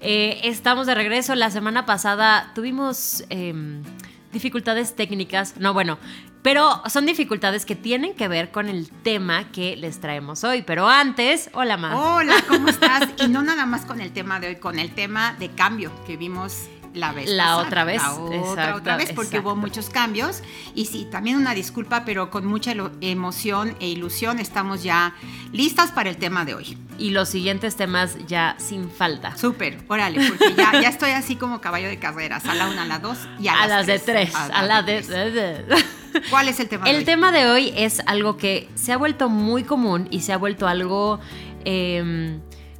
Eh, estamos de regreso. La semana pasada tuvimos em, dificultades técnicas. No, bueno, pero son dificultades que tienen que ver con el tema que les traemos hoy. Pero antes, hola, Ma. Hola, ¿cómo estás? y no nada más con el tema de hoy, con el tema de cambio que vimos la vez la otra vez la otra, otra vez porque hubo muchos cambios. Y sí también una disculpa pero con mucha emoción e ilusión estamos ya listas para el tema de hoy. Y los siguientes temas ya sin falta. Súper órale porque ya, ya estoy así como caballo de carreras a la una a la dos y a, a las, de tres. a, la de, ¿Cuál es el tema? El de hoy? tema de hoy es algo que se ha vuelto muy común y se ha vuelto algo eh,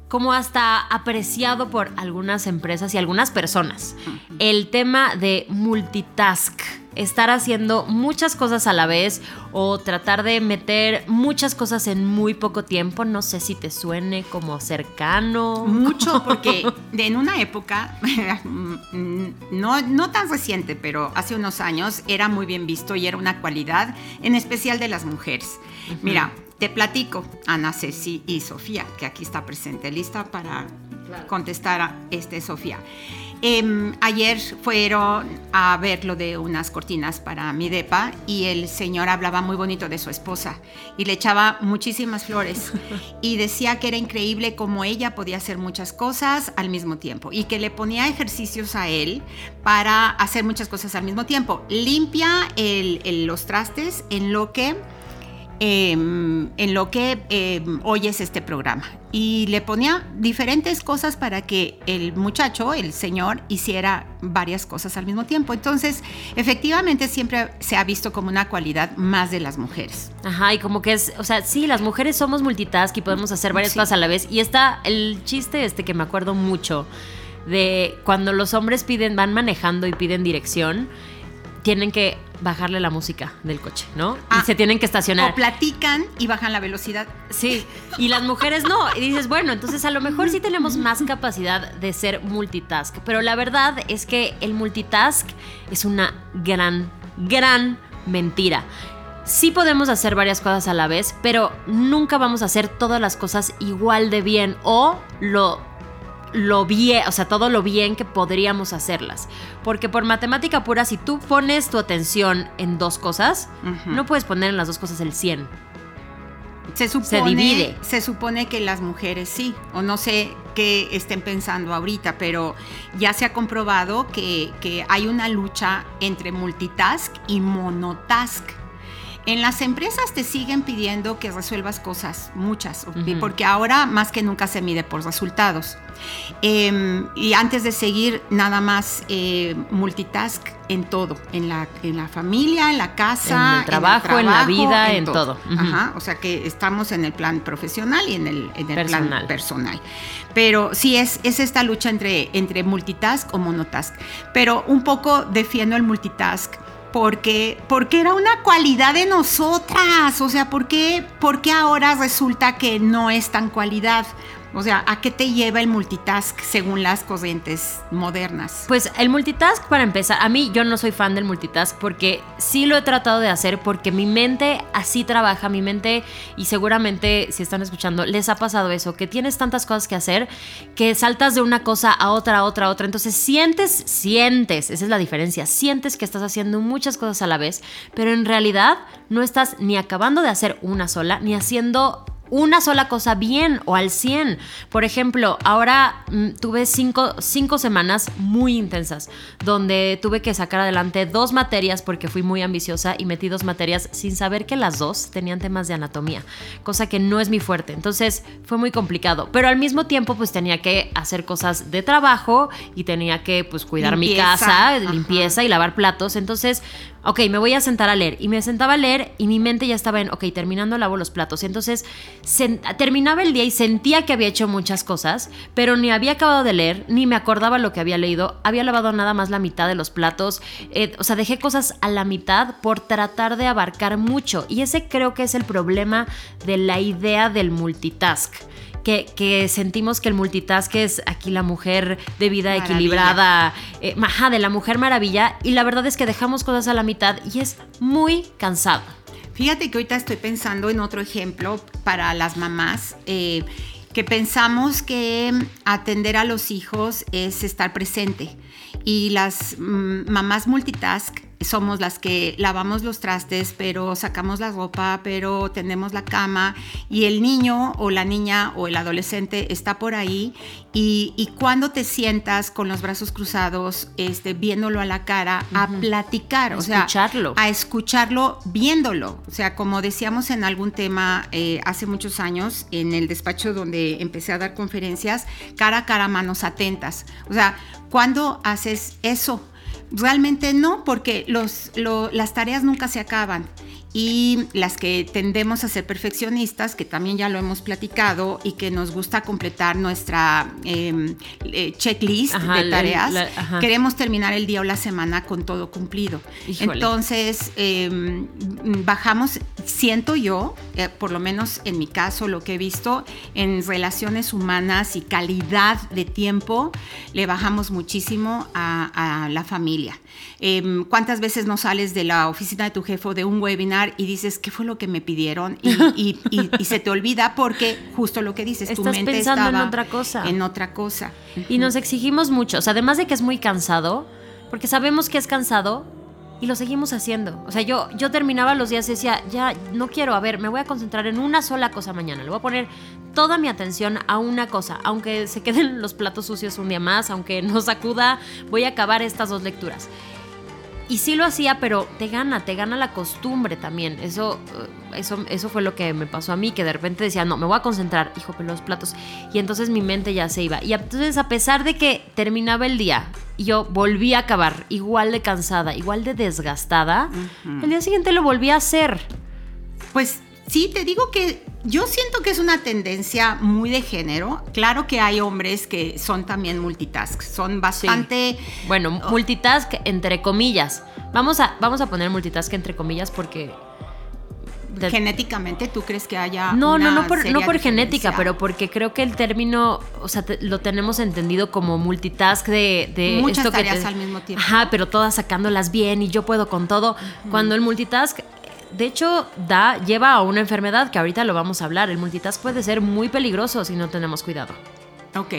como hasta apreciado por algunas empresas y algunas personas. El tema de multitask, estar haciendo muchas cosas a la vez o tratar de meter muchas cosas en muy poco tiempo, no sé si te suene como cercano. Mucho, porque en una época, no, no tan reciente, pero hace unos años, era muy bien visto y era una cualidad, en especial de las mujeres. Mira, te platico, Ana, Ceci y Sofía, que aquí está presente, lista para contestar a este Sofía. Eh, ayer fueron a ver lo de unas cortinas para mi depa y el señor hablaba muy bonito de su esposa y le echaba muchísimas flores y decía que era increíble cómo ella podía hacer muchas cosas al mismo tiempo y que le ponía ejercicios a él para hacer muchas cosas al mismo tiempo. Limpia el, el, los trastes en lo que eh, en lo que eh, oyes este programa. Y le ponía diferentes cosas para que el muchacho, el señor, hiciera varias cosas al mismo tiempo. Entonces, efectivamente, siempre se ha visto como una cualidad más de las mujeres. Ajá, y como que es, o sea, sí, las mujeres somos multitask y podemos hacer varias sí. cosas a la vez. Y está el chiste este que me acuerdo mucho de cuando los hombres piden, van manejando y piden dirección tienen que bajarle la música del coche, ¿no? Ah, y se tienen que estacionar. O platican y bajan la velocidad. Sí, y las mujeres no. Y dices, bueno, entonces a lo mejor sí tenemos más capacidad de ser multitask. Pero la verdad es que el multitask es una gran, gran mentira. Sí podemos hacer varias cosas a la vez, pero nunca vamos a hacer todas las cosas igual de bien o lo lo bien, o sea, todo lo bien que podríamos hacerlas. Porque por matemática pura, si tú pones tu atención en dos cosas, uh -huh. no puedes poner en las dos cosas el 100. Se, supone, se divide. Se supone que las mujeres sí, o no sé qué estén pensando ahorita, pero ya se ha comprobado que, que hay una lucha entre multitask y monotask. En las empresas te siguen pidiendo que resuelvas cosas, muchas, uh -huh. porque ahora más que nunca se mide por resultados. Eh, y antes de seguir, nada más eh, multitask en todo, en la, en la familia, en la casa, en el trabajo, en, el trabajo, en la vida, en, en todo. todo. Uh -huh. Ajá, o sea que estamos en el plan profesional y en el, en el personal. plan personal. Pero sí es, es esta lucha entre, entre multitask o monotask. Pero un poco defiendo el multitask porque, porque era una cualidad de nosotras. O sea, ¿por qué, ¿por qué ahora resulta que no es tan cualidad? O sea, ¿a qué te lleva el multitask según las corrientes modernas? Pues el multitask, para empezar, a mí yo no soy fan del multitask porque sí lo he tratado de hacer porque mi mente así trabaja, mi mente, y seguramente si están escuchando, les ha pasado eso, que tienes tantas cosas que hacer que saltas de una cosa a otra, a otra, a otra. Entonces sientes, sientes, esa es la diferencia, sientes que estás haciendo muchas cosas a la vez, pero en realidad no estás ni acabando de hacer una sola, ni haciendo una sola cosa bien o al 100. Por ejemplo, ahora mm, tuve cinco, cinco, semanas muy intensas donde tuve que sacar adelante dos materias porque fui muy ambiciosa y metí dos materias sin saber que las dos tenían temas de anatomía, cosa que no es mi fuerte. Entonces fue muy complicado, pero al mismo tiempo pues tenía que hacer cosas de trabajo y tenía que pues cuidar limpieza. mi casa, Ajá. limpieza y lavar platos. Entonces ok, me voy a sentar a leer. Y me sentaba a leer y mi mente ya estaba en, ok, terminando lavo los platos. Entonces, terminaba el día y sentía que había hecho muchas cosas, pero ni había acabado de leer, ni me acordaba lo que había leído, había lavado nada más la mitad de los platos, eh, o sea, dejé cosas a la mitad por tratar de abarcar mucho. Y ese creo que es el problema de la idea del multitask. Que, sentimos que el multitask es aquí la mujer de vida equilibrada, eh, de la mujer maravilla, y la verdad es que dejamos cosas a la mitad y es muy cansado. Fíjate que ahorita estoy pensando en otro ejemplo para las mamás. Eh, que pensamos que atender a los hijos es estar presente y las mm, mamás multitask somos las que lavamos los trastes, pero sacamos la ropa, pero tendemos la cama y el niño o la niña o el adolescente está por ahí y, cuando te sientas con los brazos cruzados, este, viéndolo a la cara, a platicar, o sea, a escucharlo viéndolo. O sea, como decíamos en algún tema eh, hace muchos años, en el despacho donde empecé a dar conferencias, cara a cara, manos atentas. O sea, cuando haces eso? Realmente no, porque los, las tareas nunca se acaban y las que tendemos a ser perfeccionistas, que también ya lo hemos platicado y que nos gusta completar nuestra em, eh, checklist de tareas, queremos terminar el día o la semana con todo cumplido. Entonces, em, bajamos, siento yo, eh, por lo menos en mi caso, lo que he visto en relaciones humanas y calidad de tiempo, le bajamos muchísimo a, a la familia. Em, ¿Cuántas veces no sales de la oficina de tu jefe o de un webinar y dices, ¿qué fue lo que me pidieron? Y, se te olvida porque justo lo que dices, tu mente pensando estaba en otra cosa. En otra cosa. Y nos exigimos mucho, o sea, además de que es muy cansado, porque sabemos que es cansado, y lo seguimos haciendo. O sea, yo, yo terminaba los días y decía, ya no quiero, a ver, me voy a concentrar en una sola cosa mañana. Le voy a poner toda mi atención a una cosa. Aunque se queden los platos sucios un día más, aunque no sacuda, voy a acabar estas dos lecturas. Y sí lo hacía, pero te gana, te gana la costumbre también. Eso, eh, eso, eso fue lo que me pasó a mí, que de repente decía, no, me voy a concentrar, hijo, pero los platos. Y entonces mi mente ya se iba. Y entonces, a pesar de que terminaba el día y yo volví a acabar igual de cansada, igual de desgastada, el día siguiente lo volví a hacer. Pues sí, te digo que yo siento que es una tendencia muy de género. Claro que hay hombres que son también multitask, son bastante... Bueno, multitask entre comillas. Vamos a, vamos a poner multitask entre comillas porque... Genéticamente, ¿tú crees que haya.? No, no, no por, no por genética, pero porque creo que el término, o sea, lo tenemos entendido como multitask de. de Muchas esto tareas al mismo tiempo. Ajá, pero todas sacándolas bien y yo puedo con todo. Cuando el multitask de hecho, da, lleva a una enfermedad que ahorita lo vamos a hablar. El multitask puede ser muy peligroso si no tenemos cuidado. Ok,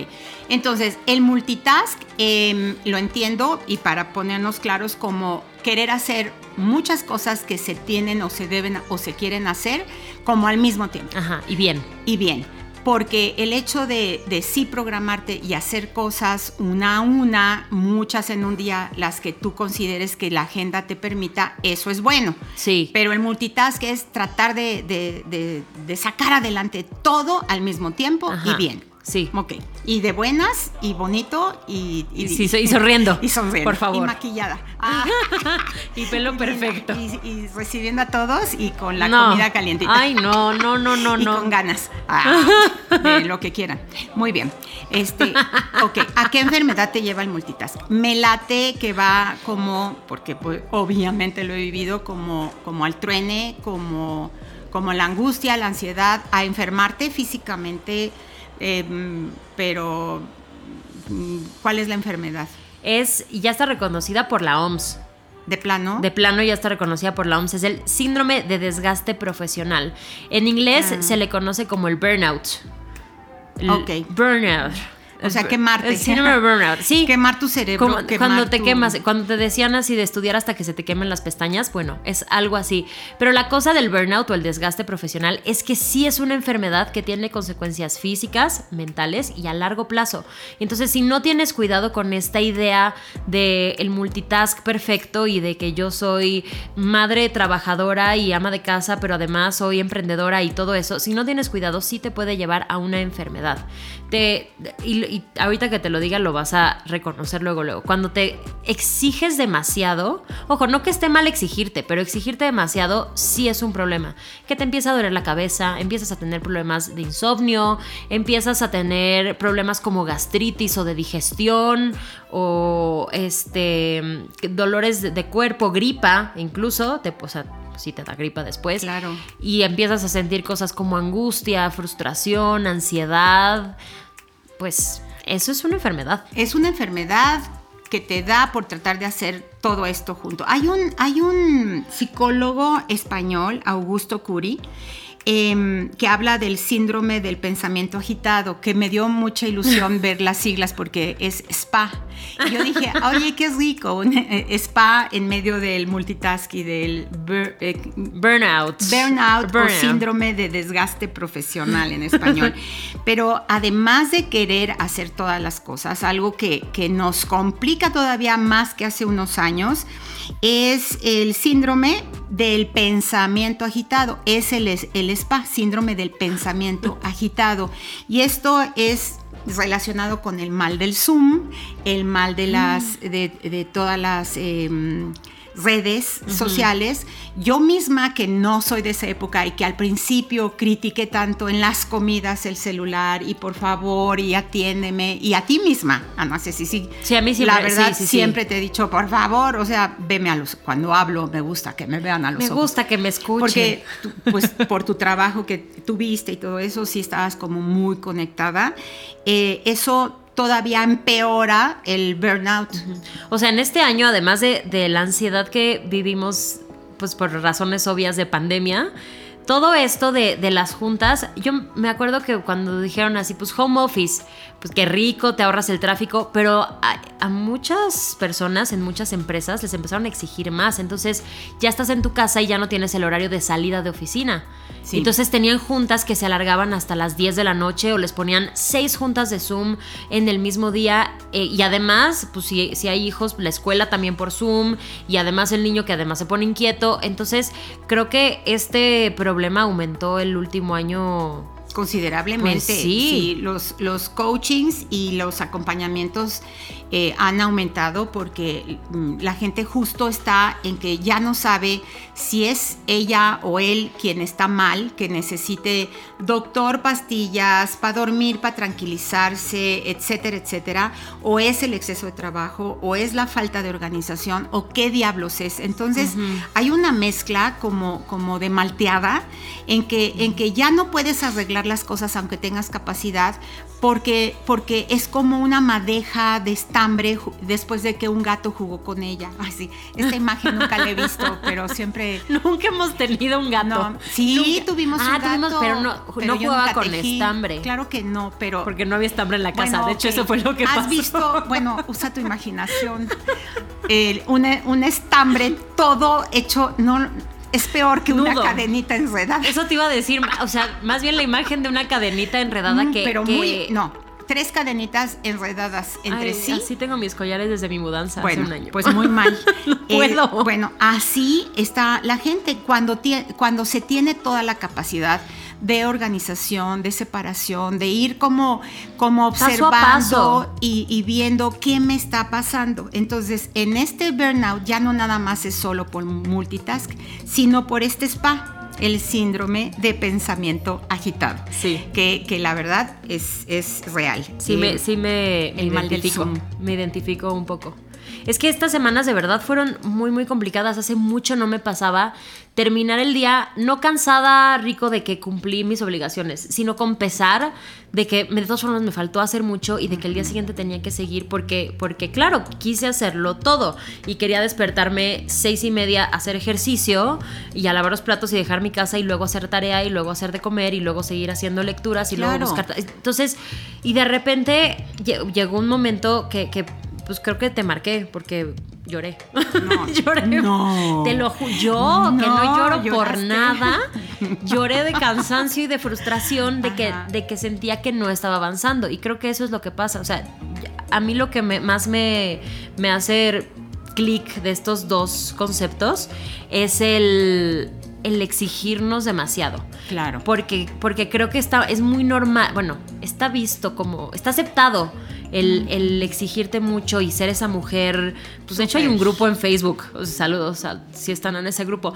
entonces el multitask em, lo entiendo y para ponernos claros como querer hacer muchas cosas que se tienen o se deben o se quieren hacer como al mismo tiempo. Ajá, y bien. Y bien porque el hecho de, sí programarte y hacer cosas una a una, muchas en un día, las que tú consideres que la agenda te permita, eso es bueno. Sí. Pero el multitask es tratar de, sacar adelante todo al mismo tiempo y bien. Sí. Ok. Y de buenas y bonito y, y, sonriendo. Y sonriendo. Por favor. Y maquillada. y pelo perfecto. Y, recibiendo a todos y con la comida calientita. Ay, no, no, no, no, y no. con ganas. Ah, de lo que quieran. Muy bien. Este, ok. ¿A qué enfermedad te lleva el multitask? Me late que va como, porque pues, obviamente lo he vivido, como, como al truene, como, como la angustia, la ansiedad, a enfermarte físicamente Em, pero, mm, ¿cuál es la enfermedad? Es, ya está reconocida por la OMS. ¿De plano? De plano ya está reconocida por la OMS. Es el síndrome de desgaste profesional. En inglés ah. se le conoce como el burnout. ok. Burnout. O sea, quemarte. El síndrome de burnout. Sí. Quemar tu cerebro. cuando te quemas, cuando te decían así de estudiar hasta que se te quemen las pestañas, bueno, es algo así. Pero la cosa del burnout o el desgaste profesional es que sí es una enfermedad que tiene consecuencias físicas, mentales y a largo plazo. Entonces, si no tienes cuidado con esta idea de el multitask perfecto y de que yo soy madre trabajadora y ama de casa, pero además soy emprendedora y todo eso, si no tienes cuidado, sí te puede llevar a una enfermedad. Y, ahorita que te lo diga lo vas a reconocer luego, luego. Cuando te exiges demasiado, ojo, no que esté mal exigirte, pero exigirte demasiado sí es un problema. Que te empieza a doler la cabeza, empiezas a tener problemas de insomnio, empiezas a tener problemas como gastritis o de digestión o este dolores de, cuerpo, gripa, incluso, te, o sea, si te da gripa después. Claro. Y empiezas a sentir cosas como angustia, frustración, ansiedad. Pues eso es una enfermedad. Es una enfermedad que te da por tratar de hacer todo esto junto. Hay un, hay un psicólogo español, Augusto Curi, Em, que habla del síndrome del pensamiento agitado, que me dio mucha ilusión ver las siglas porque es SPA. Y yo dije, oye, qué rico, un eh, SPA en medio del multitask y del eh, burnout. Burnout, o síndrome de desgaste profesional en español. Pero además de querer hacer todas las cosas, algo que, que nos complica todavía más que hace unos años, es el síndrome del pensamiento agitado. Es el, el SPA, síndrome del pensamiento agitado. Y esto es relacionado con el mal del Zoom, el mal de las, mm. de, todas las em, redes sociales. Yo misma, que no soy de esa época y que al principio critiqué tanto en las comidas el celular y por favor y atiéndeme y a ti misma, Ana sí, sí. Sí, a mí siempre. La verdad, siempre te he dicho, por favor, o sea, veme a los, cuando hablo me gusta que me vean a los me Me gusta que me escuchen. Porque, pues, por tu trabajo que tuviste y todo eso, sí estabas como muy conectada. Eh, eso todavía empeora el burnout. O sea, en este año, además de, la ansiedad que vivimos, pues por razones obvias de pandemia, todo esto de, de, las juntas, yo me acuerdo que cuando dijeron así, pues home office, pues qué rico, te ahorras el tráfico, pero a, muchas personas en muchas empresas les empezaron a exigir más. Entonces ya estás en tu casa y ya no tienes el horario de salida de oficina. Entonces tenían juntas que se alargaban hasta las 10 de la noche o les ponían seis juntas de Zoom en el mismo día. Eh, y además, pues si, si hay hijos, la escuela también por Zoom y además el niño que además se pone inquieto. Entonces creo que este problema aumentó el último año Considerablemente. Pues sí. los, los coachings y los acompañamientos eh, han aumentado porque mm, la gente justo está en que ya no sabe si es ella o él quien está mal, que necesite doctor, pastillas para dormir, para tranquilizarse, etcétera, etcétera, o es el exceso de trabajo, o es la falta de organización, o qué diablos es. Entonces hay una mezcla como, como de malteada en que, en que ya no puedes arreglar las cosas aunque tengas capacidad, porque, porque es como una madeja de estambre después de que un gato jugó con ella. Ay, sí, esta imagen nunca la he visto, pero siempre... Nunca hemos tenido un gato. sí, tuvimos ah, un gato. Tuvimos, pero no, no jugaba con estambre. Claro que no, pero... Porque no había estambre en la casa, de hecho eso fue lo que ¿Has pasó. Has visto, bueno, usa tu imaginación, un, un estambre todo hecho, no es peor que una cadenita enredada. Eso te iba a decir, o sea, más bien la imagen de una cadenita enredada mm, que. Pero muy. No, tres cadenitas enredadas entre sí. Así tengo mis collares desde mi mudanza hace un año. Pues muy mal. Eh, puedo. bueno, así está la gente cuando, cuando se tiene toda la capacidad de organización, de separación, de ir como, como observando Y, viendo qué me está pasando. Entonces, en este burnout ya no nada más es solo por multitask, sino por este spa el síndrome de pensamiento agitado. Sí. Que, que la verdad es, es real. Sí, me, sí me, identifico. Me identifico un poco. Es que estas semanas de verdad fueron muy, muy complicadas. Hace mucho no me pasaba terminar el día no cansada, rico de que cumplí mis obligaciones, sino con pesar de que de todas formas me faltó hacer mucho y de que el día siguiente tenía que seguir porque, porque claro, quise hacerlo todo y quería despertarme seis y media, hacer ejercicio y a lavar los platos y dejar mi casa y luego hacer tarea y luego hacer de comer y luego seguir haciendo lecturas y luego buscar... Entonces, y de repente llegó un momento que, que pues creo que te marqué porque lloré. No, lloré. No. Te lo juro. Yo, que no lloro por nada, lloré de cansancio y de frustración de que, de que sentía que no estaba avanzando. Y creo que eso es lo que pasa. O sea, a mí lo que más me, me hace clic de estos dos conceptos es el el exigirnos demasiado. Claro. Porque, porque creo que está, es muy normal, bueno, está visto como, está aceptado el, el exigirte mucho y ser esa mujer. Pues de hecho hay un grupo en Facebook, o sea, saludos a, si están en ese grupo,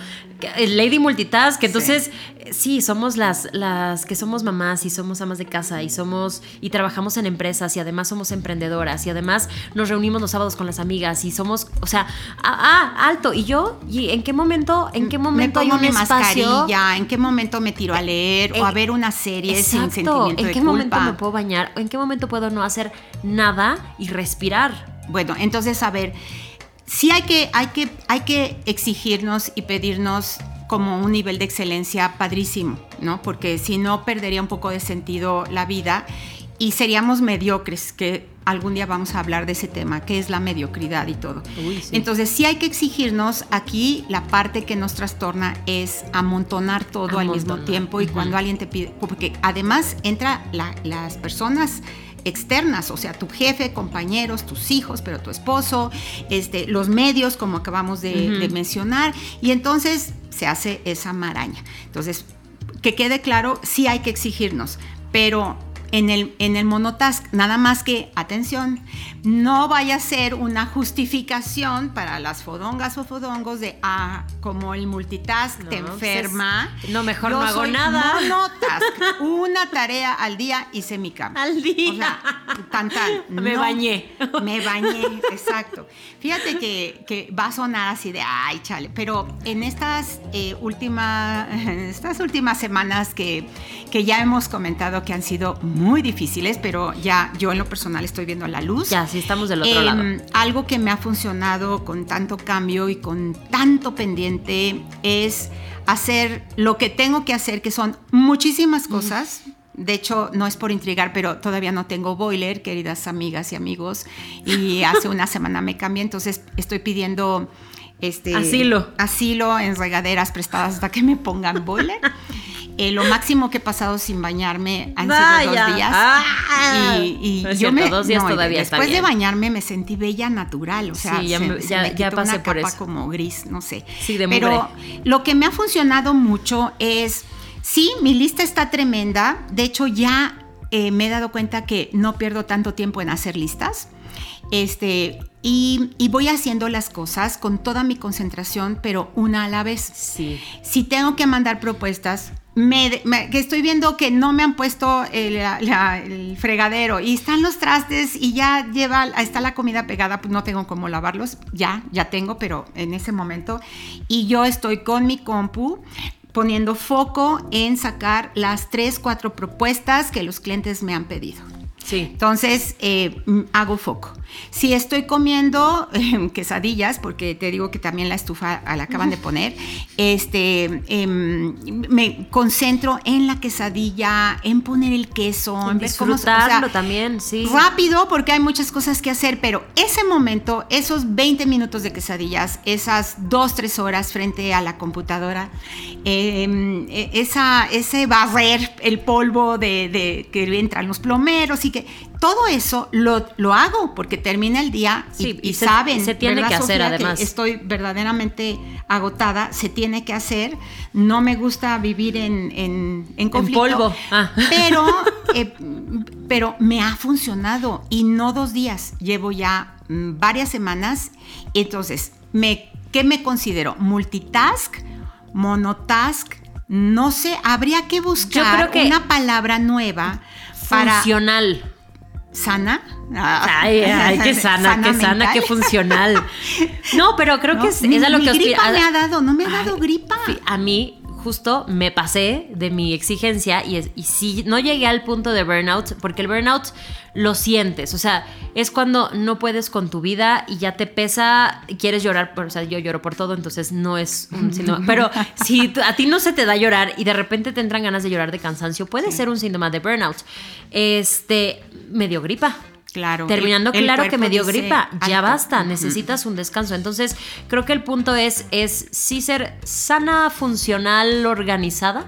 el Lady Multitask, entonces eh, sí, somos las, las que somos mamás y somos amas de casa y somos y trabajamos en empresas y además somos emprendedoras y además nos reunimos los sábados con las amigas y somos, o sea, ah, ah, alto. ¿Y yo? ¿Y en qué momento, en qué momento me hay pongo un mi espacio? mascarilla, en qué momento me tiro a leer o a Eh, ver una serie sin sentimiento ¿En de qué culpa. momento me puedo bañar? ¿En qué momento puedo no hacer nada y respirar? Bueno, entonces, a ver, sí hay que, hay que, hay que exigirnos y pedirnos como un nivel de excelencia padrísimo, ¿no? Porque si no, perdería un poco de sentido la vida y seríamos mediocres, que algún día vamos a hablar de ese tema, que es la mediocridad y todo. Uy, sí. Entonces, sí hay que exigirnos, aquí la parte que nos trastorna es amontonar todo al mismo tiempo y cuando alguien te pide, porque además entra la- las personas externas, o sea, tu jefe, compañeros, tus hijos, pero tu esposo, este, los medios, como acabamos de, de mencionar, y entonces se hace esa maraña. Entonces, que quede claro, sí hay que exigirnos, pero en el, en el monotask, nada más que, atención, no vaya a ser una justificación para las fodongas o fodongos de, ah, como el multitask te No, pues enferma. es- no, mejor no hago nada. Monotask, una tarea al día hice mi cama. Al día. O sea, tan, tan. Me bañé. Me bañé, exacto. Fíjate que, que va a sonar así de, ay, chale, pero en estas, eh, última- en estas últimas semanas que, que ya hemos comentado que han sido muy difíciles, pero ya yo en lo personal estoy viendo la luz. Ya, sí, estamos del otro Em, lado. Algo que me ha funcionado con tanto cambio y con tanto pendiente es hacer lo que tengo que hacer, que son muchísimas cosas. De hecho, no es por intrigar, pero todavía no tengo boiler, queridas amigas y amigos. Y hace una semana me cambié, entonces estoy pidiendo este Asilo. asilo en regaderas prestadas hasta que me pongan boiler. Eh, lo máximo que he pasado sin bañarme han sido dos días. Ah. y y No es yo cierto, me, dos días no, está Después de bañarme me sentí bella natural, o sea, Sí, ya se- me- se ya- me ya pasé una por capa eso. como gris, no sé. Sí, de Pero mugre. lo que me ha funcionado mucho es, sí, mi lista está tremenda. De hecho, ya eh, me he dado cuenta que no pierdo tanto tiempo en hacer listas. Este, y, y voy haciendo las cosas con toda mi concentración, pero una a la vez. Sí. Si tengo que mandar propuestas, me, que estoy viendo que no me han puesto el fregadero y están los trastes y ya lleva, está la comida pegada, pues no tengo cómo lavarlos, ya, ya tengo, pero en ese momento. Y yo estoy con mi compu poniendo foco en sacar las tres, cuatro propuestas que los clientes me han pedido. Sí. Entonces, eh, mm, hago foco. Si estoy comiendo eh, quesadillas, porque te digo que también la estufa la acaban de poner, este, em, me concentro en la quesadilla, en poner el queso, en ver cómo se- o sea, Disfrutarlo también, sí. Rápido, porque hay muchas cosas que hacer, pero ese momento, esos 20 minutos de quesadillas, esas 2, 3 horas frente a la computadora, eh, eh, esa, ese barrer el polvo de, de que entran los plomeros y que todo eso lo, lo hago porque termina el día y, Sí, y y se- saben. se tiene ¿verdad, que hacer, Sofía? además. estoy verdaderamente agotada, se tiene que hacer. No me gusta vivir en, en, en conflicto. polvo. Ah. Pero, eh, pero me ha funcionado y no dos días, llevo ya mm, varias semanas. Entonces, me, ¿qué me considero? Multitask, monotask, no sé, habría que buscar que- una palabra nueva para Funcional. sana. Ay, ay, qué sana, qué sana, qué funcional. No, pero creo que es, ni- es a lo que gripa me ha dado, no me ha dado Ay, gripa. A mí justo me pasé de mi exigencia y, es, y sí, no llegué al punto de burnout, porque el burnout lo sientes, o sea, es cuando no puedes con tu vida y ya te pesa, y quieres llorar, por- o sea, yo lloro por todo, entonces no es un síntoma, pero si a ti no se te da llorar y de repente te entran ganas de llorar de cansancio, puede ser un síntoma de burnout. Este, me dio gripa. Claro. Terminando, el- el claro que me dio gripa, ya basta, necesitas un descanso. Entonces, creo que el punto es, es sí ser sana, funcional, organizada.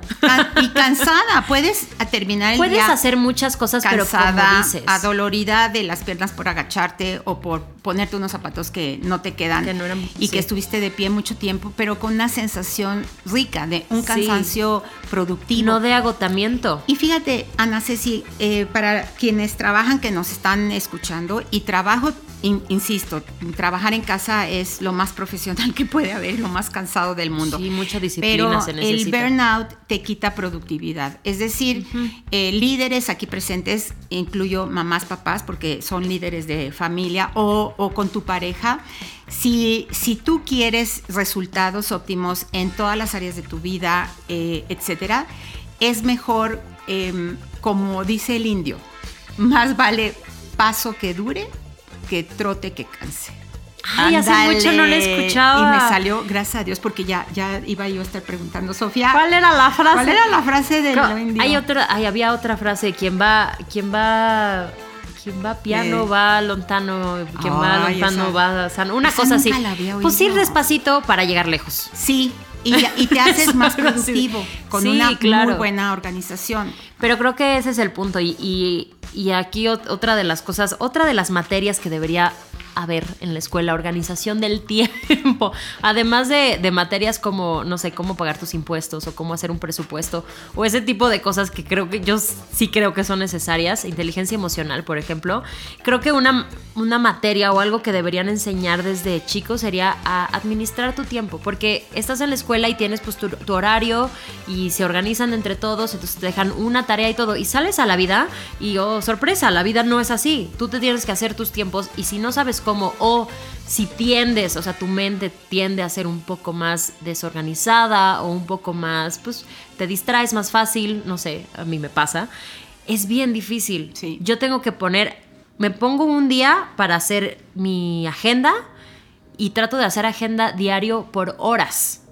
Y cansada, puedes terminar el Puedes día hacer muchas cosas, pero cansada, como dices. adolorida de las piernas por agacharte o por ponerte unos zapatos que no te quedan Que no eran- y sí. que estuviste de pie mucho tiempo, pero con una sensación rica de un Sí. cansancio productivo. no de agotamiento. Y fíjate, Ana Ceci, eh, para quienes trabajan, que nos están escuchando, y trabajo, in- insisto, trabajar en casa es lo más profesional que puede haber, lo más cansado del mundo. Sí, mucha disciplina Pero se el necesita. burnout te quita productividad. Es decir, eh, líderes aquí presentes, incluyo mamás, papás, porque son líderes de familia o, o con tu pareja. Si, si tú quieres resultados óptimos en todas las áreas de tu vida, eh, etcétera, es mejor, em, como dice el indio, más vale paso que dure que trote que canse. Ay, hace mucho no la escuchaba. Y me salió, gracias a Dios, porque ya, ya iba yo a estar preguntando, Sofía. ¿Cuál era la frase? ¿Cuál era la frase del Co- indio? Hay otra, ay, había otra frase, quien va, quien va, quien va piano Eh. va lontano, quien va lontano esa- va sano, una cosa así. Pues ir despacito para llegar lejos. Sí, y, y te haces más productivo con Sí, una claro. muy buena organización. Pero creo que ese es el punto. Y, y- y aquí ot- otra de las cosas, otra de las materias que debería haber en la escuela, organización del tiempo. Además de, de materias como, no sé, cómo pagar tus impuestos o cómo hacer un presupuesto o ese tipo de cosas que creo que yo sí creo que son necesarias. Inteligencia emocional, por ejemplo. Creo que una, una materia o algo que deberían enseñar desde chicos sería a administrar tu tiempo. Porque estás en la escuela y tienes pues tu, tu horario y se organizan entre todos, entonces te dejan una tarea y todo. Y sales a la vida y, oh, sorpresa, la vida no es así. Tú te tienes que hacer tus tiempos y si no sabes cómo o si tiendes, o sea, tu mente tiende a ser un poco más desorganizada o un poco más, pues te distraes más fácil, no sé, a mí me pasa. Es bien difícil. Sí. Yo tengo que poner, me pongo un día para hacer mi agenda y trato de hacer agenda diario por horas.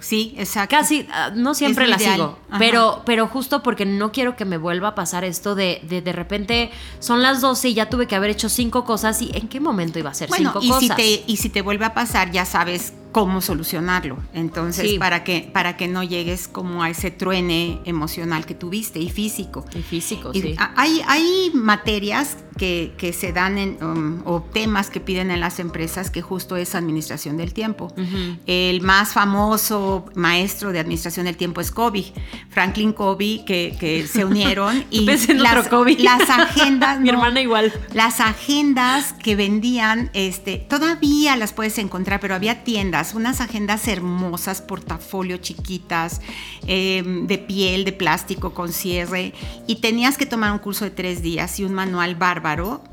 Sí, exacto. Casi, ah, no siempre la ideal. sigo, Ajá. pero, pero justo porque no quiero que me vuelva a pasar esto de de, de repente son las 12 y ya tuve que haber hecho cinco cosas y en qué momento iba a hacer Bueno, cinco y si, cosas. te, y si te vuelve a pasar, ya sabes cómo solucionarlo. Entonces, Sí. para, que, para que no llegues como a ese truene emocional que tuviste y físico. Y físico, Y sí. hay, hay materias que, que se dan en, um, o temas que piden en las empresas que justo es administración del tiempo. Ujú. El más famoso maestro de administración del tiempo es Covey, Franklin Covey, que, que se unieron y las, Covey. las agendas, Mi no, hermana igual. las agendas que vendían, este, todavía las puedes encontrar, pero había tiendas, unas agendas hermosas, portafolio chiquitas, eh, de piel, de plástico, con cierre, y tenías que tomar un curso de tres días y un manual bárbaro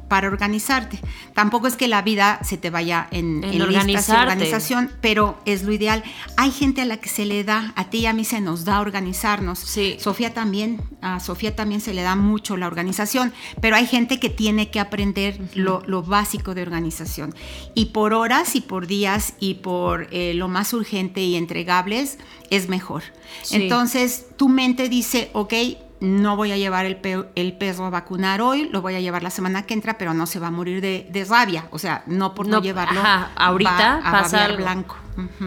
para organizarte. Tampoco es que la vida se te vaya en, En en listas y organizarte. organización, pero es lo ideal. Hay gente a la que se le da, a ti y a mí se nos da organizarnos. Sí. Sofía también, a Sofía también se le da mucho la organización, pero hay gente que tiene que aprender lo, lo básico de organización. Y por horas y por días y por eh, lo más urgente y entregables es mejor. Sí. Entonces tu mente dice, ok, no voy a llevar el, pe- el perro a vacunar hoy, lo voy a llevar la semana que entra, pero no se va a morir de, de rabia. O sea, no por no, No, llevarlo. ajá, ahorita va a pasa algo. blanco.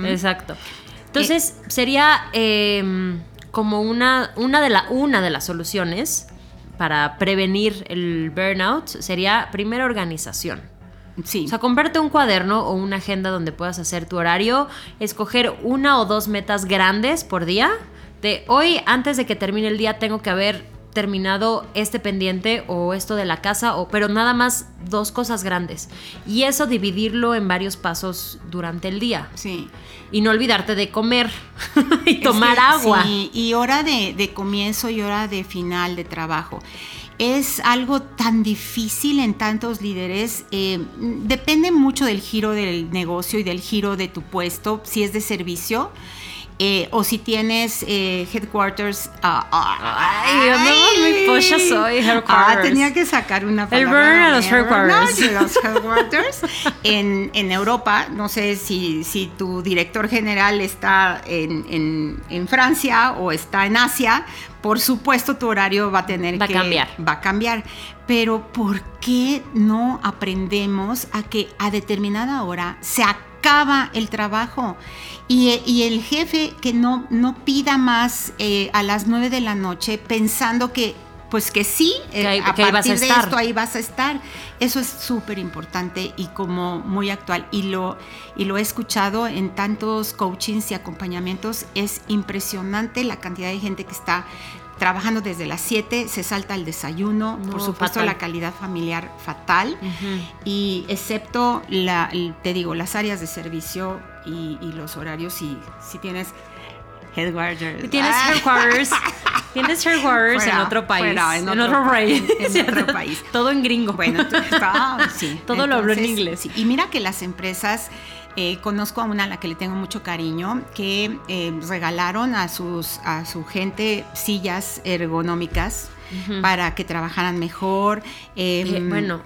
Exacto. Entonces, sería eh, como una, una, de la, una de las soluciones para prevenir el burnout, sería primero organización. Sí. O sea, comprarte un cuaderno o una agenda donde puedas hacer tu horario, escoger una o dos metas grandes por día. De hoy, antes de que termine el día, tengo que haber terminado este pendiente o esto de la casa, o, pero nada más dos cosas grandes. Y eso dividirlo en varios pasos durante el día. sí. Y no olvidarte de comer y tomar agua. sí, y hora de, de comienzo y hora de final de trabajo. Es algo tan difícil en tantos líderes. eh, depende mucho del giro del negocio y del giro de tu puesto, si es de servicio. Eh, o si tienes eh, headquarters. ah, ah, Ay, andamos muy pochas hoy, Ah, headquarters. tenía que sacar una El palabra. burn a los headquarters. No, los headquarters. en, en Europa, no sé si, si tu director general está en, en- en Francia o está en Asia, por supuesto tu horario va a tener Va a que cambiar. va a cambiar. Pero ¿por qué no aprendemos a que a determinada hora se acaba el trabajo? Y, y el jefe que no, no pida más eh, a las 9 de la noche pensando que pues que sí, eh, Que ahí- a que partir de esto ahí vas a estar. Eso es súper importante y como muy actual. Y lo, y lo he escuchado en tantos coachings y acompañamientos. Es impresionante la cantidad de gente que está trabajando desde las 7, se salta el desayuno, No, por supuesto fatal. la calidad familiar fatal. Y excepto, la, te digo, las áreas de servicio y, y los horarios, si, si tienes headquarters. Tienes Ah. headquarters, tienes headquarters en otro país. fuera, en, en otro, país. pa- en otro país. Todo en gringo. Bueno, tú- sí. Todo lo habló en inglés. sí. Y mira que las empresas, eh, conozco a una a la que le tengo mucho cariño, que eh, regalaron a, sus, a su gente sillas ergonómicas. Para que trabajaran mejor, eh, Eh, bueno.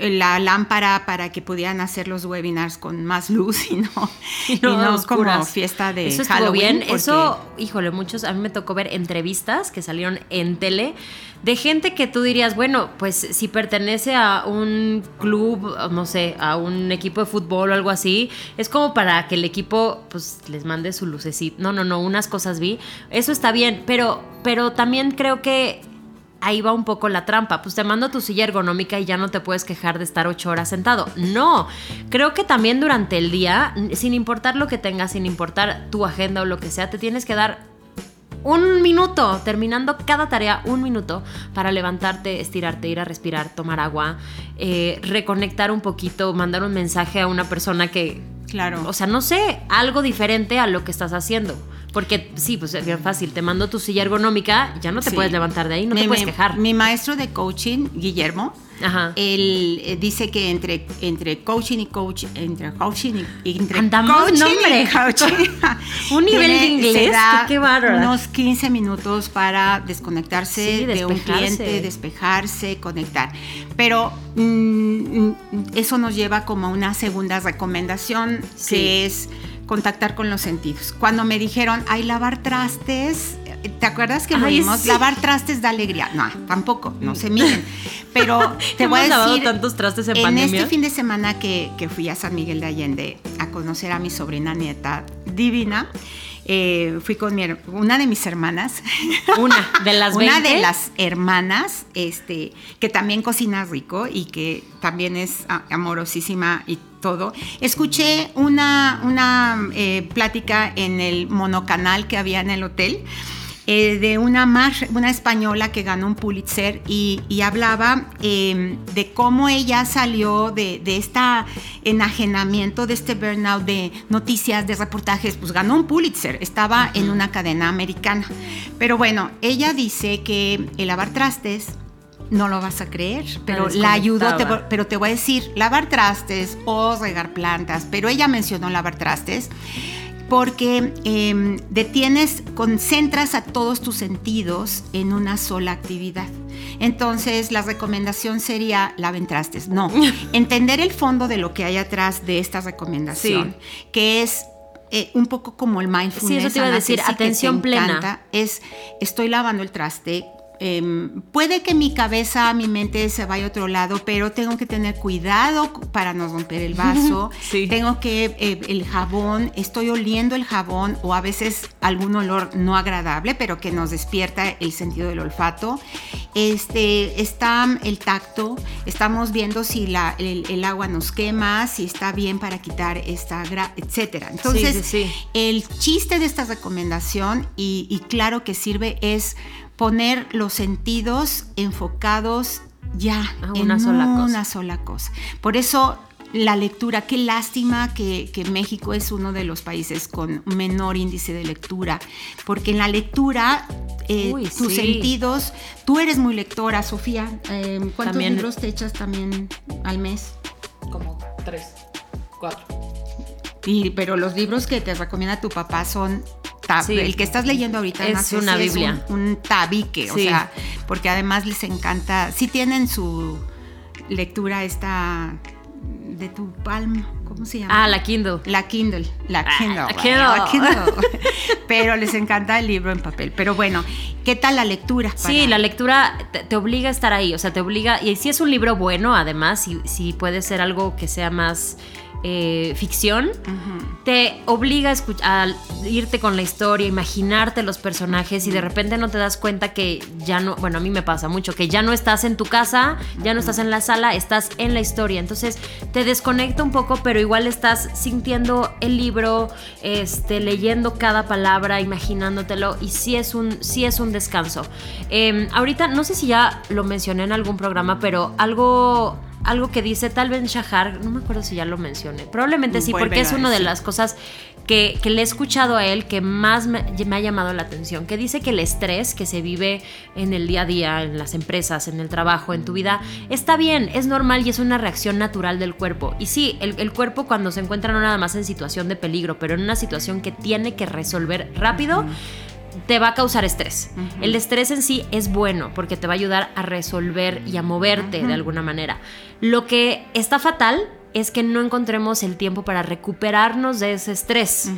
la lámpara para que pudieran hacer los webinars con más luz y no, Y y no no, a oscuras. como fiesta de Eso estuvo Halloween. bien. porque- Eso, híjole, muchos, a mí me tocó ver entrevistas que salieron en tele de gente que tú dirías, bueno, pues si pertenece a un club, no sé, a un equipo de fútbol o algo así, es como para que el equipo pues les mande su lucecita. No, no, no, unas cosas vi. Eso está bien, pero, pero también creo que ahí va un poco la trampa. Pues te mando tu silla ergonómica y ya no te puedes quejar de estar ocho horas sentado. No, creo que también durante el día, sin importar lo que tengas, sin importar tu agenda o lo que sea, te tienes que dar un minuto, terminando cada tarea, un minuto para levantarte, estirarte, ir a respirar, tomar agua, eh, reconectar un poquito, mandar un mensaje a una persona que, Claro. o sea, no sé, algo diferente a lo que estás haciendo. Porque sí, pues es bien fácil, te mando tu silla ergonómica, ya no te Sí. puedes levantar de ahí, no Mi- te puedes mi- quejar. Mi maestro de coaching, Guillermo, Ajá. él eh, dice que entre, entre coaching y coach, entre coaching y entre Andamos coaching nombre. y coaching, Un nivel tiene- de inglés, qué- bárbara. Unos 15 minutos para desconectarse Sí, de un cliente, despejarse, conectar. Pero mm, mm, eso nos lleva como a una segunda recomendación Sí. que es contactar con los sentidos. Cuando me dijeron, ay, lavar trastes, ¿te acuerdas que lo Ay, vimos? sí. Lavar trastes da alegría. No, tampoco, no se miren. Pero te voy a decir, tantos trastes en, en pandemia. este fin de semana que, que fui a San Miguel de Allende a conocer a mi sobrina nieta divina, eh, fui con mi una de mis hermanas. Una de las Una 20. de las hermanas, este, que también cocina rico y que también es amorosísima y todo. Escuché una, una eh, plática en el monocanal que había en el hotel. eh, de una, mar- una española que ganó un Pulitzer y, y hablaba eh, de cómo ella salió de, de este enajenamiento, de este burnout de noticias, de reportajes, pues ganó un Pulitzer, estaba en una cadena americana. Pero bueno, ella dice que el lavar trastes, no lo vas a creer, pero la ayudó, te, pero te voy a decir, lavar trastes o regar plantas, pero ella mencionó lavar trastes porque eh, detienes, concentras a todos tus sentidos en una sola actividad. Entonces, la recomendación sería laven trastes. No, entender el fondo de lo que hay atrás de esta recomendación, que es eh, un poco como el mindfulness. Sí, eso te iba a decir, atención plena. encanta, Es, estoy lavando el traste. Em, puede que mi cabeza, mi mente se vaya a otro lado, pero tengo que tener cuidado para no romper el vaso. Sí. Tengo que eh, el jabón, estoy oliendo el jabón o a veces algún olor no agradable, pero que nos despierta el sentido del olfato. Este está el tacto, estamos viendo si la- el, el agua nos quema, si está bien para quitar esta gra, etcétera. Entonces, sí, sí. el chiste de esta recomendación, y, y claro que sirve, es poner los sentidos enfocados ya A en una sola cosa. una sola cosa. Por eso la lectura, qué lástima que, que México es uno de los países con menor índice de lectura, porque en la lectura eh, Uy, tus sí. sentidos, tú eres muy lectora, Sofía, eh, ¿cuántos También- libros te echas también al mes? Como tres, cuatro. Y, pero los libros que te recomienda tu papá son Sí. el que estás leyendo ahorita Es no sé una si Biblia. un, un tabique, o sea, porque además les encanta, sí tienen su lectura esta de tu palm, ¿cómo se llama? Ah, la Kindle. La Kindle, la Ah, Kindle, la Kindle. la Kindle. Pero les encanta el libro en papel. Pero bueno, ¿qué tal la lectura? Sí, la lectura te, te obliga a estar ahí, o sea, te obliga, y si es un libro bueno, además, si, si puede ser algo que sea más eh, ficción, te obliga a, a irte con la historia, imaginarte los personajes y de repente no te das cuenta que ya no, bueno, a mí me pasa mucho, que ya no estás en tu casa, ya no estás en la sala, estás en la historia. Entonces te desconecta un poco, pero igual estás sintiendo el libro, este, leyendo cada palabra, imaginándotelo y sí es un, sí es un descanso. Eh, ahorita, no sé si ya lo mencioné en algún programa, pero algo... Algo que dice tal vez Shahar, no me acuerdo si ya lo mencioné, probablemente sí, porque es una de las cosas que, que le he escuchado a él que más me, me ha llamado la atención, que dice que el estrés que se vive en el día a día, en las empresas, en el trabajo, en tu vida, está bien, es normal y es una reacción natural del cuerpo. Y sí, el, el cuerpo cuando se encuentra no nada más en situación de peligro, pero en una situación que tiene que resolver rápido, te va a causar estrés. El estrés en sí es bueno porque te va a ayudar a resolver y a moverte de alguna manera. Lo que está fatal es que no encontremos el tiempo para recuperarnos de ese estrés.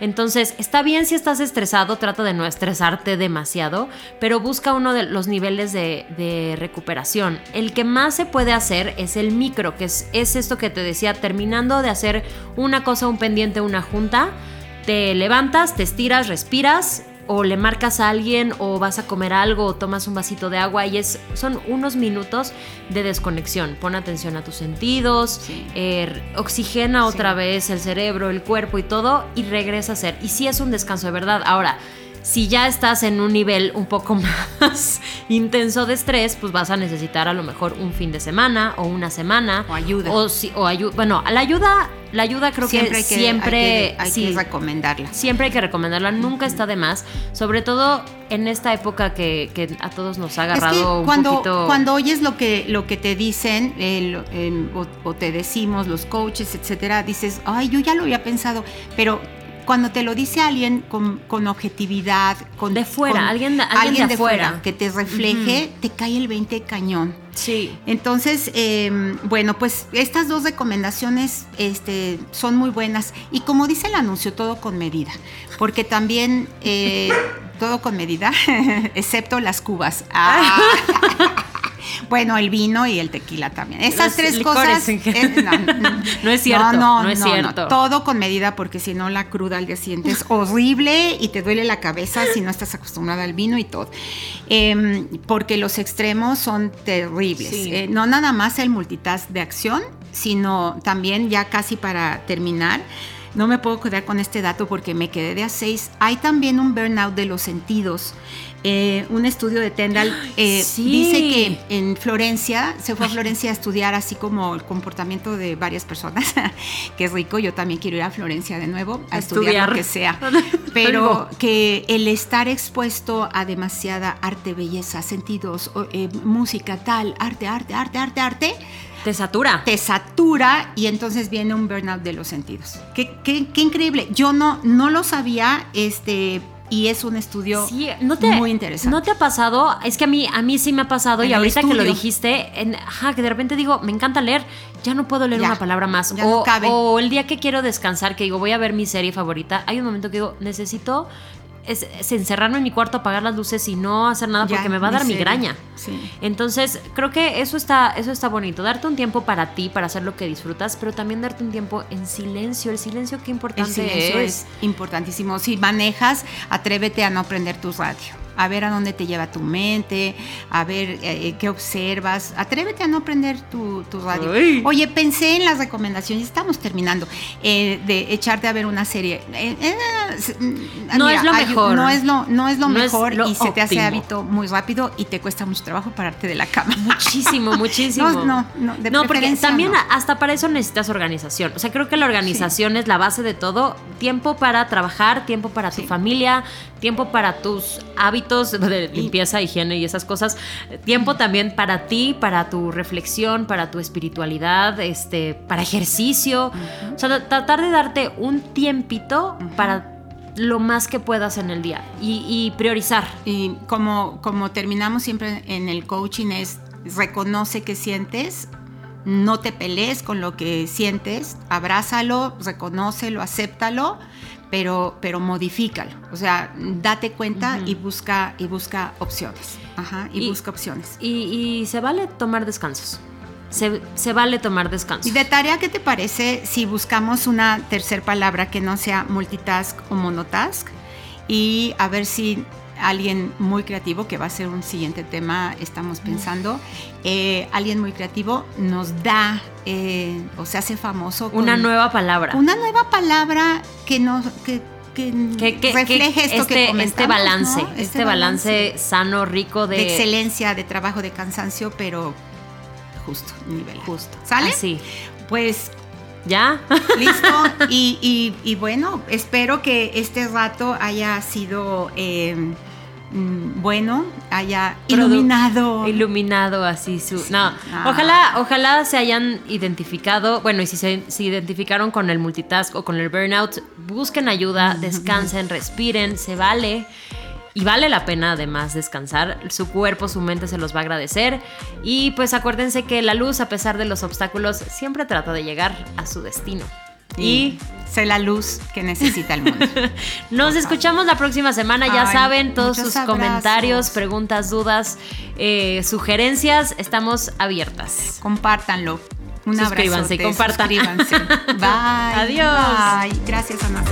Entonces, está bien si estás estresado, trata de no estresarte demasiado, pero busca uno de los niveles de, de recuperación. El que más se puede hacer es el micro, que es, es esto que te decía, terminando de hacer una cosa, un pendiente, una junta, te levantas, te estiras, respiras. O le marcas a alguien, o vas a comer algo, o tomas un vasito de agua, y es, son unos minutos de desconexión. Pon atención a tus sentidos, Sí. eh, oxigena Sí. otra vez el cerebro, el cuerpo y todo y regresa a ser. Y sí es un descanso de verdad. Ahora, si ya estás en un nivel un poco más intenso de estrés, pues vas a necesitar a lo mejor un fin de semana o una semana. O ayuda. O, si- o ayu- Bueno, la ayuda, la ayuda creo siempre que hay que, siempre... hay que, hay sí, que recomendarla. Siempre hay que recomendarla, nunca está de más, sobre todo en esta época que, que a todos nos ha Es agarrado que un cuando, poquito... cuando oyes lo que, lo que te dicen eh, lo- o, o te decimos los coaches, etcétera, dices, ay, yo ya lo había pensado, pero cuando te lo dice alguien con, con objetividad, con De fuera, con alguien alguien de afuera. que te refleje, te cae el 20 cañón. Sí. Entonces, eh, bueno, pues estas dos recomendaciones este, son muy buenas. Y como dice el anuncio, todo con medida. Porque también eh, todo con medida, excepto las cubas. Ah. Bueno, el vino y el tequila también. Esas Los tres cosas. no, no. No es cierto, no es cierto. Todo con medida, porque si no, la cruda al día siguiente es horrible y te duele la cabeza si no estás acostumbrada al vino y todo. Em, porque los extremos son terribles. Sí. Eh, no nada más el multitask de acción, sino también ya casi para terminar. No me puedo quedar con este dato porque me quedé de a seis. Hay también un burnout de los sentidos. Eh, un estudio de Tendal eh, Sí. dice que en Florencia, se fue a Florencia a estudiar así como el comportamiento de varias personas, que es rico, yo también quiero ir a Florencia de nuevo a, A estudiar, lo que sea, pero que el estar expuesto a demasiada arte, belleza, sentidos, eh, música, tal, arte, arte, arte, arte, arte, Te satura. te satura y entonces viene un burnout de los sentidos. Qué, qué- qué increíble. Yo no, no lo sabía, este, y es un estudio Sí, no te, muy interesante. ¿No te ha pasado? Es que a mí, a mí sí me ha pasado En y ahorita que lo dijiste, en- ajá, que de repente digo, me encanta leer, ya no puedo leer Ya, una palabra más. ya no o, cabe. o el día que quiero descansar, que digo, voy a ver mi serie favorita, hay un momento que digo, necesito es, es encerrarme en mi cuarto, apagar las luces y no hacer nada Ya, porque me va a dar serie. migraña. Sí. Entonces, creo que eso está, eso está bonito. Darte un tiempo para ti, para hacer lo que disfrutas, pero también darte un tiempo en silencio. El silencio, qué El importante silencio es. es importantísimo. Si manejas, atrévete a no prender tu radio. A ver a dónde te lleva tu mente, a ver eh, qué observas. Atrévete a no prender tu, tu radio. Ay. Oye, pensé en las recomendaciones, estamos terminando, eh, de echarte a ver una serie. Eh, eh, mm, No es lo hay- mejor. No es lo, no es lo No es mejor lo y se te hace hábito muy rápido y te cuesta mucho trabajo pararte de la cama. Muchísimo, muchísimo. No, no, no, de no, porque preferencia también hasta para eso necesitas organización. O sea, creo que la organización es la base de todo. Tiempo para trabajar, tiempo para tu familia, tiempo para tus hábitos de limpieza, higiene y esas cosas. Tiempo también para ti, para tu reflexión, para tu espiritualidad, este, para ejercicio. O sea, tra- tratar de darte un tiempito para lo más que puedas en el día y, y priorizar. Y como, como terminamos siempre en el coaching es reconoce que sientes, no te pelees con lo que sientes, abrázalo, reconócelo, acéptalo, pero, pero modifícalo. O sea, date cuenta y, busca, y busca opciones. Ajá, y, busca opciones. Y, y, se vale tomar descansos. Se, se, vale tomar descansos. ¿Y de tarea qué te parece si buscamos una tercera palabra que no sea multitask o monotask? Y a ver si alguien muy creativo, que va a ser un siguiente tema, estamos pensando, eh, alguien muy creativo nos da eh, o se hace famoso. Con una nueva palabra. Una nueva palabra que nos... Que, que, refleje esto este, que comentamos, este balance, ¿no? este, balance, sano, rico de, de excelencia, de trabajo, de cansancio, pero justo, nivel justo. ¿Sale? Así. Pues ¿Ya? Listo. Y, y, y, bueno, espero que este rato haya sido eh, bueno, haya iluminado. Iluminado así su. No, ah. ojalá, ojalá se hayan identificado. Bueno, y si se, se, identificaron con el multitask o con el burnout, busquen ayuda, descansen, respiren, se vale. Y vale la pena además descansar, su cuerpo, su mente se los va a agradecer. Y pues acuérdense que la luz, a pesar de los obstáculos, siempre trata de llegar a su destino. Y, sé la luz que necesita el mundo. Nos escuchamos la próxima semana, ya Ay, saben, todos sus abrazos. comentarios, preguntas, dudas, eh, sugerencias, estamos abiertas. Compártanlo. Un suscríbanse, abrazo. compartan. Suscríbanse. Bye. Adiós. Bye. Gracias, Ana.